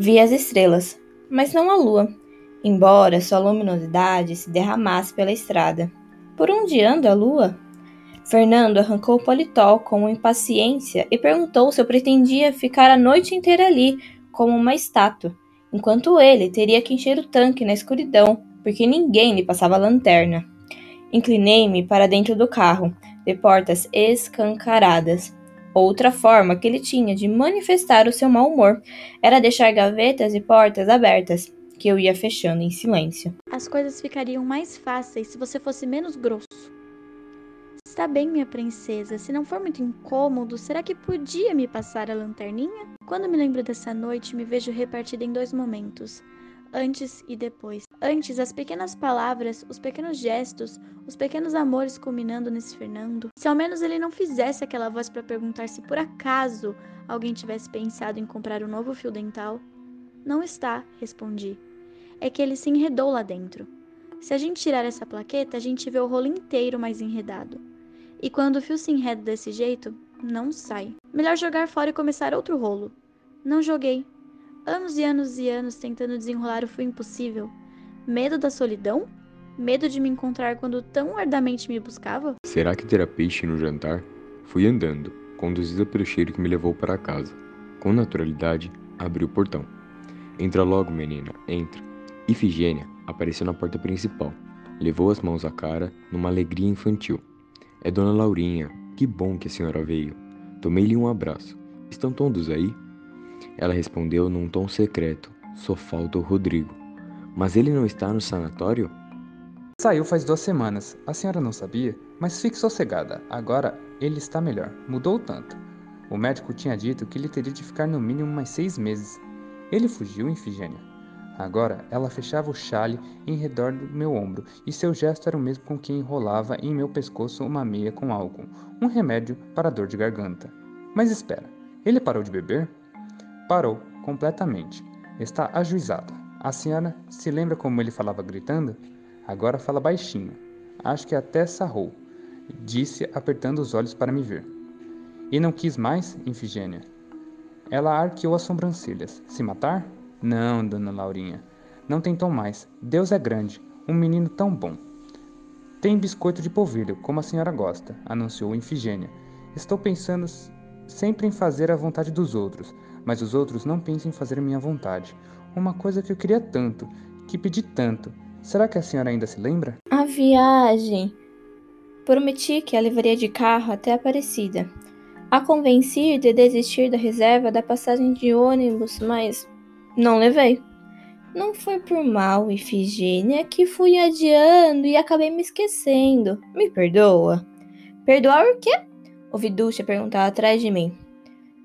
Vi as estrelas, mas não a lua, embora sua luminosidade se derramasse pela estrada. Por onde anda a lua? Fernando arrancou o paletó com impaciência e perguntou se eu pretendia ficar a noite inteira ali, como uma estátua, enquanto ele teria que encher o tanque na escuridão, porque ninguém lhe passava lanterna. Inclinei-me para dentro do carro, de portas escancaradas. Outra forma que ele tinha de manifestar o seu mau humor era deixar gavetas e portas abertas, que eu ia fechando em silêncio. As coisas ficariam mais fáceis se você fosse menos grosso. Está bem, minha princesa. Se não for muito incômodo, será que podia me passar a lanterninha? Quando me lembro dessa noite, me vejo repartida em dois momentos antes e depois. Antes, as pequenas palavras, os pequenos gestos, os pequenos amores culminando nesse Fernando. Se ao menos ele não fizesse aquela voz para perguntar se por acaso alguém tivesse pensado em comprar um novo fio dental. Não está, respondi. É que ele se enredou lá dentro. Se a gente tirar essa plaqueta, a gente vê o rolo inteiro mais enredado. E quando o fio se enreda desse jeito, não sai. Melhor jogar fora e começar outro rolo. Não joguei, anos e anos e anos tentando desenrolar o fio impossível. Medo da solidão? Medo de me encontrar quando tão ardamente me buscava? Será que terá peixe no jantar? Fui andando, conduzida pelo cheiro que me levou para casa. Com naturalidade, abri o portão. Entra logo, menina, entra. Ifigênia apareceu na porta principal. Levou as mãos à cara, numa alegria infantil. É Dona Laurinha, que bom que a senhora veio. Tomei-lhe um abraço. Estão todos aí? Ela respondeu num tom secreto: Só falta o Rodrigo. Mas ele não está no sanatório? Saiu faz duas semanas. A senhora não sabia? Mas fique sossegada. Agora ele está melhor. Mudou tanto. O médico tinha dito que ele teria de ficar no mínimo mais seis meses. Ele fugiu, Infigênia. Agora ela fechava o chale em redor do meu ombro e seu gesto era o mesmo com quem enrolava em meu pescoço uma meia com álcool, um remédio para dor de garganta. Mas espera, ele parou de beber? Parou, completamente. Está ajuizado. A senhora se lembra como ele falava gritando? Agora fala baixinho. Acho que até sarrou, disse apertando os olhos para me ver. E não quis mais, Infigênia? Ela arqueou as sobrancelhas. Se matar? Não, dona Laurinha. Não tentou mais. Deus é grande. Um menino tão bom. Tem biscoito de polvilho, como a senhora gosta, anunciou Infigênia. Estou pensando sempre em fazer a vontade dos outros, mas os outros não pensam em fazer minha vontade. Uma coisa que eu queria tanto, que pedi tanto. Será que a senhora ainda se lembra? A viagem. Prometi que a levaria de carro até Aparecida. A convenci de desistir da reserva da passagem de ônibus, mas não levei. Não foi por mal, Ifigênia, que fui adiando e acabei me esquecendo. Me perdoa? Perdoar o quê? Ouvi Ducha perguntar atrás de mim.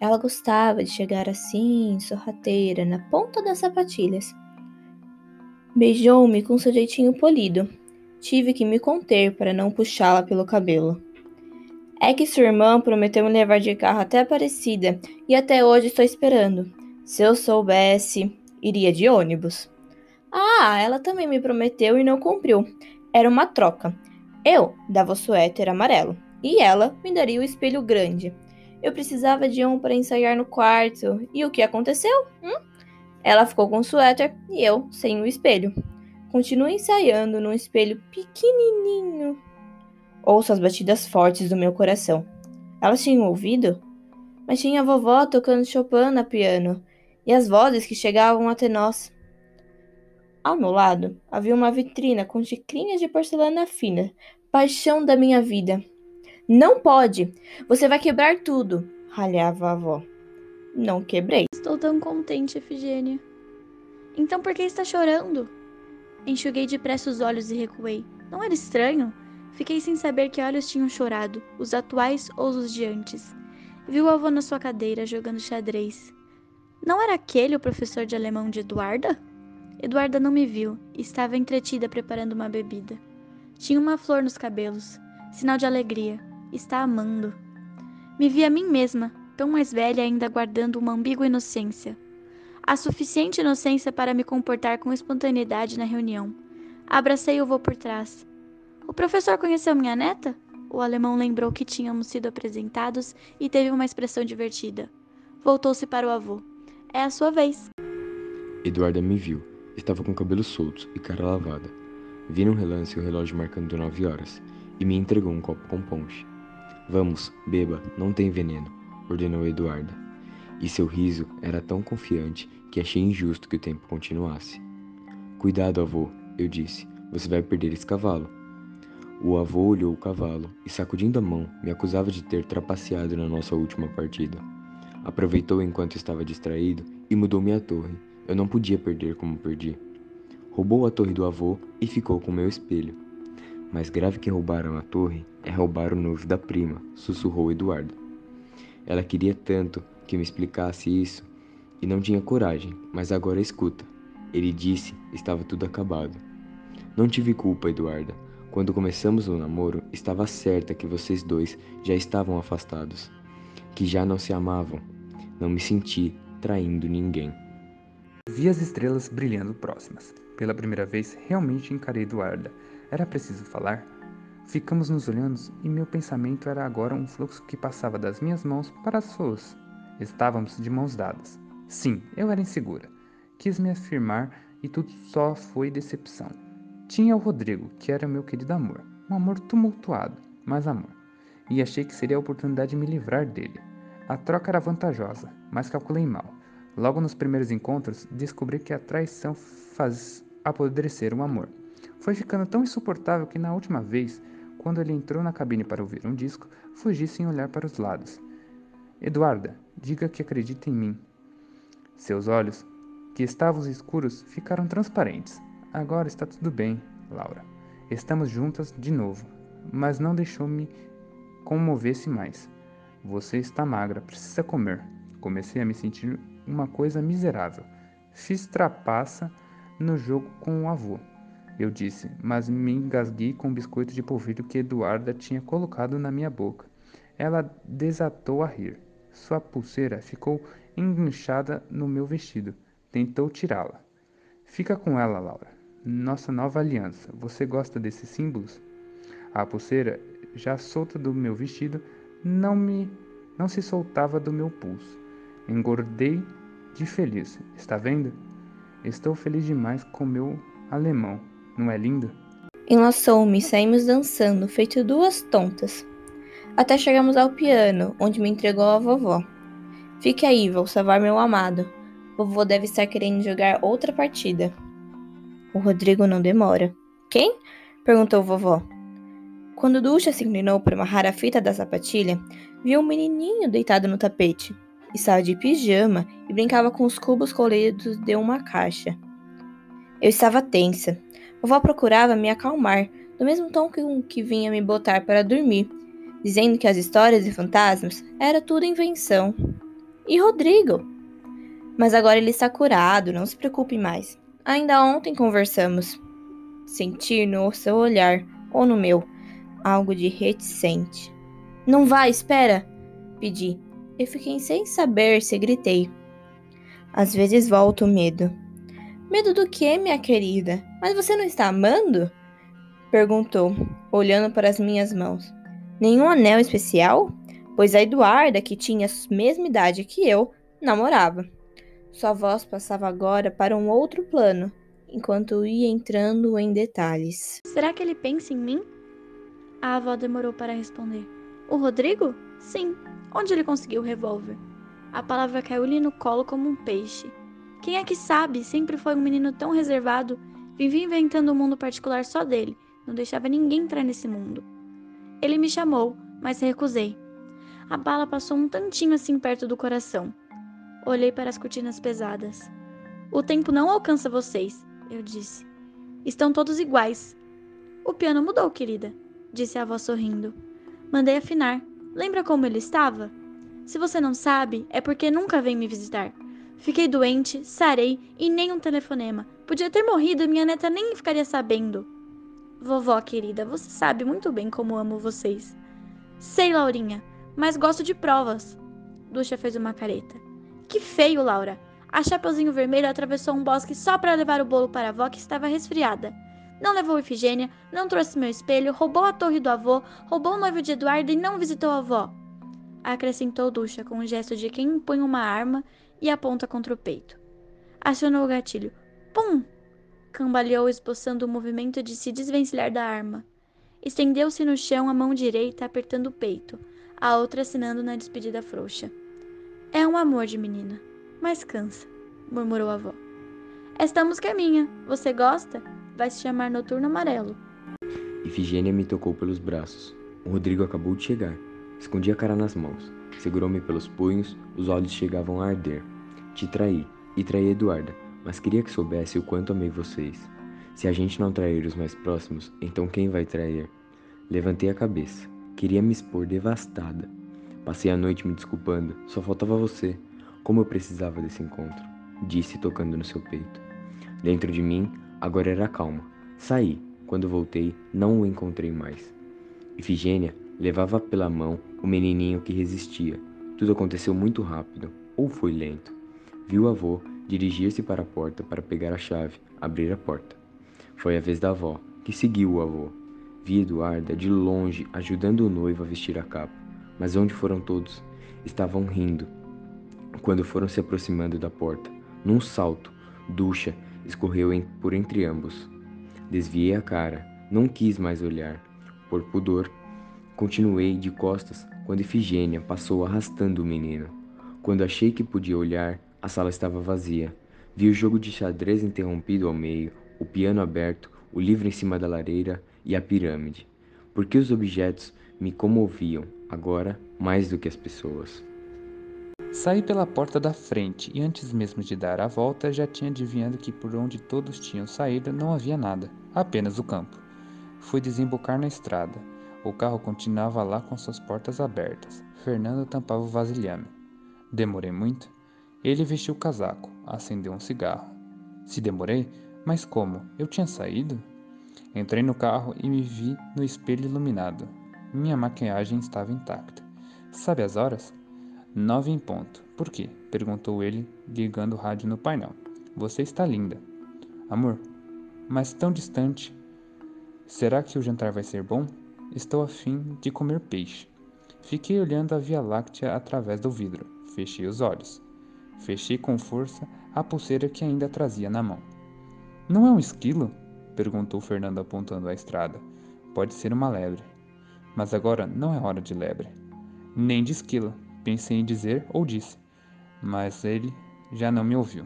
Ela gostava de chegar assim, sorrateira, na ponta das sapatilhas. Beijou-me com seu jeitinho polido. Tive que me conter para não puxá-la pelo cabelo. É que sua irmã prometeu me levar de carro até Aparecida e até hoje estou esperando. Se eu soubesse, iria de ônibus. Ah, ela também me prometeu e não cumpriu. Era uma troca. Eu dava o suéter amarelo e ela me daria o espelho grande. Eu precisava de um para ensaiar no quarto. E o que aconteceu? Hum? Ela ficou com o suéter e eu sem o espelho. Continuo ensaiando num espelho pequenininho. Ouço as batidas fortes do meu coração. Elas tinham ouvido? Mas tinha a vovó tocando Chopin na piano e as vozes que chegavam até nós. Ao meu lado havia uma vitrina com xicrinhas de porcelana fina, paixão da minha vida. Não pode! Você vai quebrar tudo! ralhava a avó. Não quebrei. Estou tão contente, Efigênia. Então por que está chorando? Enxuguei depressa os olhos e recuei. Não era estranho? Fiquei sem saber que olhos tinham chorado, os atuais ou os de antes. Viu o avô na sua cadeira, jogando xadrez. Não era aquele o professor de alemão de Eduarda? Eduarda não me viu e estava entretida preparando uma bebida. Tinha uma flor nos cabelos, sinal de alegria está amando. Me vi a mim mesma, tão mais velha ainda guardando uma ambígua inocência. A suficiente inocência para me comportar com espontaneidade na reunião. Abracei o vô por trás. O professor conheceu minha neta? O alemão lembrou que tínhamos sido apresentados e teve uma expressão divertida. Voltou-se para o avô. É a sua vez. Eduarda me viu. Estava com cabelos soltos e cara lavada. Vi num relance o relógio marcando nove horas e me entregou um copo com ponche. Vamos, beba, não tem veneno, ordenou Eduarda. E seu riso era tão confiante que achei injusto que o tempo continuasse. Cuidado, avô, eu disse, você vai perder esse cavalo. O avô olhou o cavalo e, sacudindo a mão, me acusava de ter trapaceado na nossa última partida. Aproveitou enquanto estava distraído e mudou-me a torre. Eu não podia perder como perdi. Roubou a torre do avô e ficou com meu espelho. Mais grave que roubaram a torre é roubar o noivo da prima, sussurrou Eduardo. Ela queria tanto que me explicasse isso e não tinha coragem, mas agora escuta. Ele disse, estava tudo acabado. Não tive culpa, Eduarda. Quando começamos o namoro, estava certa que vocês dois já estavam afastados, que já não se amavam. Não me senti traindo ninguém. Vi as estrelas brilhando próximas. Pela primeira vez, realmente encarei Eduarda. Era preciso falar? Ficamos nos olhando e meu pensamento era agora um fluxo que passava das minhas mãos para as suas. Estávamos de mãos dadas. Sim, eu era insegura. Quis me afirmar e tudo só foi decepção. Tinha o Rodrigo, que era meu querido amor. Um amor tumultuado, mas amor. E achei que seria a oportunidade de me livrar dele. A troca era vantajosa, mas calculei mal. Logo nos primeiros encontros, descobri que a traição faz apodrecer o amor. Foi ficando tão insuportável que na última vez, quando ele entrou na cabine para ouvir um disco, fugi sem olhar para os lados. Eduarda, diga que acredita em mim. Seus olhos, que estavam escuros, ficaram transparentes. Agora está tudo bem, Laura. Estamos juntas de novo, mas não deixou-me comover-se mais. Você está magra, precisa comer. Comecei a me sentir uma coisa miserável. Fiz trapaça no jogo com o avô. Eu disse, mas me engasguei com o biscoito de polvilho que Eduarda tinha colocado na minha boca. Ela desatou a rir. Sua pulseira ficou enganchada no meu vestido. Tentou tirá-la. Fica com ela, Laura nossa nova aliança. Você gosta desses símbolos? A pulseira, já solta do meu vestido, não me não se soltava do meu pulso. Engordei de feliz. Está vendo? Estou feliz demais com meu alemão. Não é lindo? Enlaçou-me e saímos dançando, feito duas tontas. Até chegamos ao piano, onde me entregou a vovó. Fique aí, vou salvar meu amado. Vovô deve estar querendo jogar outra partida. O Rodrigo não demora. Quem? perguntou vovó. Quando Ducha se inclinou para amarrar a fita da sapatilha, viu um menininho deitado no tapete. Estava de pijama e brincava com os cubos coloridos de uma caixa. Eu estava tensa. Vovó procurava me acalmar, do mesmo tom que um que vinha me botar para dormir, dizendo que as histórias de fantasmas era tudo invenção. E Rodrigo? Mas agora ele está curado, não se preocupe mais. Ainda ontem conversamos. Senti no seu olhar, ou no meu, algo de reticente. Não vá, espera! Pedi. Eu fiquei sem saber se gritei. Às vezes volta o medo. Medo do que, minha querida? Mas você não está amando? Perguntou, olhando para as minhas mãos. Nenhum anel especial? Pois a Eduarda, que tinha a mesma idade que eu, namorava. Sua voz passava agora para um outro plano, enquanto ia entrando em detalhes. Será que ele pensa em mim? A avó demorou para responder. O Rodrigo? Sim. Onde ele conseguiu o revólver? A palavra caiu-lhe no colo como um peixe. Quem é que sabe? Sempre foi um menino tão reservado. Vivia inventando um mundo particular só dele. Não deixava ninguém entrar nesse mundo. Ele me chamou, mas recusei. A bala passou um tantinho assim perto do coração. Olhei para as cortinas pesadas. O tempo não alcança vocês, eu disse. Estão todos iguais. O piano mudou, querida, disse a avó sorrindo. Mandei afinar. Lembra como ele estava? Se você não sabe, é porque nunca vem me visitar. Fiquei doente, sarei e nem um telefonema. Podia ter morrido e minha neta nem ficaria sabendo. Vovó querida, você sabe muito bem como amo vocês. Sei, Laurinha, mas gosto de provas. Ducha fez uma careta. Que feio, Laura. A Chapeuzinho Vermelho atravessou um bosque só para levar o bolo para a avó que estava resfriada. Não levou Ifigênia, não trouxe meu espelho, roubou a torre do avô, roubou o noivo de Eduardo e não visitou a avó. Acrescentou Ducha com um gesto de quem impõe uma arma e aponta contra o peito. Acionou o gatilho. Pum! Cambaleou, esboçando o movimento de se desvencilhar da arma. Estendeu-se no chão, a mão direita apertando o peito, a outra assinando na despedida frouxa. É um amor de menina, mas cansa, murmurou a avó. Esta música é minha. Você gosta? Vai se chamar Noturno Amarelo. Ifigênia me tocou pelos braços. O Rodrigo acabou de chegar. Escondi a cara nas mãos. Segurou-me pelos punhos, os olhos chegavam a arder. Te traí, e traí Eduarda, mas queria que soubesse o quanto amei vocês. Se a gente não trair os mais próximos, então quem vai trair? Levantei a cabeça. Queria me expor devastada. Passei a noite me desculpando, só faltava você. Como eu precisava desse encontro, disse tocando no seu peito. Dentro de mim, agora era calma. Saí. Quando voltei, não o encontrei mais. Ifigênia levava pela mão o menininho que resistia. Tudo aconteceu muito rápido, ou foi lento. Viu o avô dirigir-se para a porta para pegar a chave, abrir a porta. Foi a vez da avó, que seguiu o avô. Vi Eduarda de longe ajudando o noivo a vestir a capa. Mas onde foram todos? Estavam rindo. Quando foram se aproximando da porta, num salto, Ducha escorreu em, por entre ambos. Desviei a cara, não quis mais olhar. Por pudor, continuei de costas quando Ifigênia passou arrastando o menino. Quando achei que podia olhar, a sala estava vazia. Vi o jogo de xadrez interrompido ao meio, o piano aberto, o livro em cima da lareira e a pirâmide, porque os objetos me comoviam, agora mais do que as pessoas. Saí pela porta da frente e antes mesmo de dar a volta já tinha adivinhado que por onde todos tinham saído não havia nada, apenas o campo. Fui desembocar na estrada. O carro continuava lá com suas portas abertas. Fernando tampava o vasilhame. Demorei muito? Ele vestiu o casaco, acendeu um cigarro. Se demorei? Mas como? Eu tinha saído? Entrei no carro e me vi no espelho iluminado. Minha maquiagem estava intacta. Sabe as horas? Nove em ponto. Por quê? perguntou ele, ligando o rádio no painel. Você está linda. Amor, mas tão distante. Será que o jantar vai ser bom? Estou a fim de comer peixe. Fiquei olhando a Via Láctea através do vidro. Fechei os olhos. Fechei com força a pulseira que ainda trazia na mão. Não é um esquilo? perguntou Fernando apontando a estrada. Pode ser uma lebre. Mas agora não é hora de lebre. Nem de esquilo, pensei em dizer ou disse. Mas ele já não me ouviu.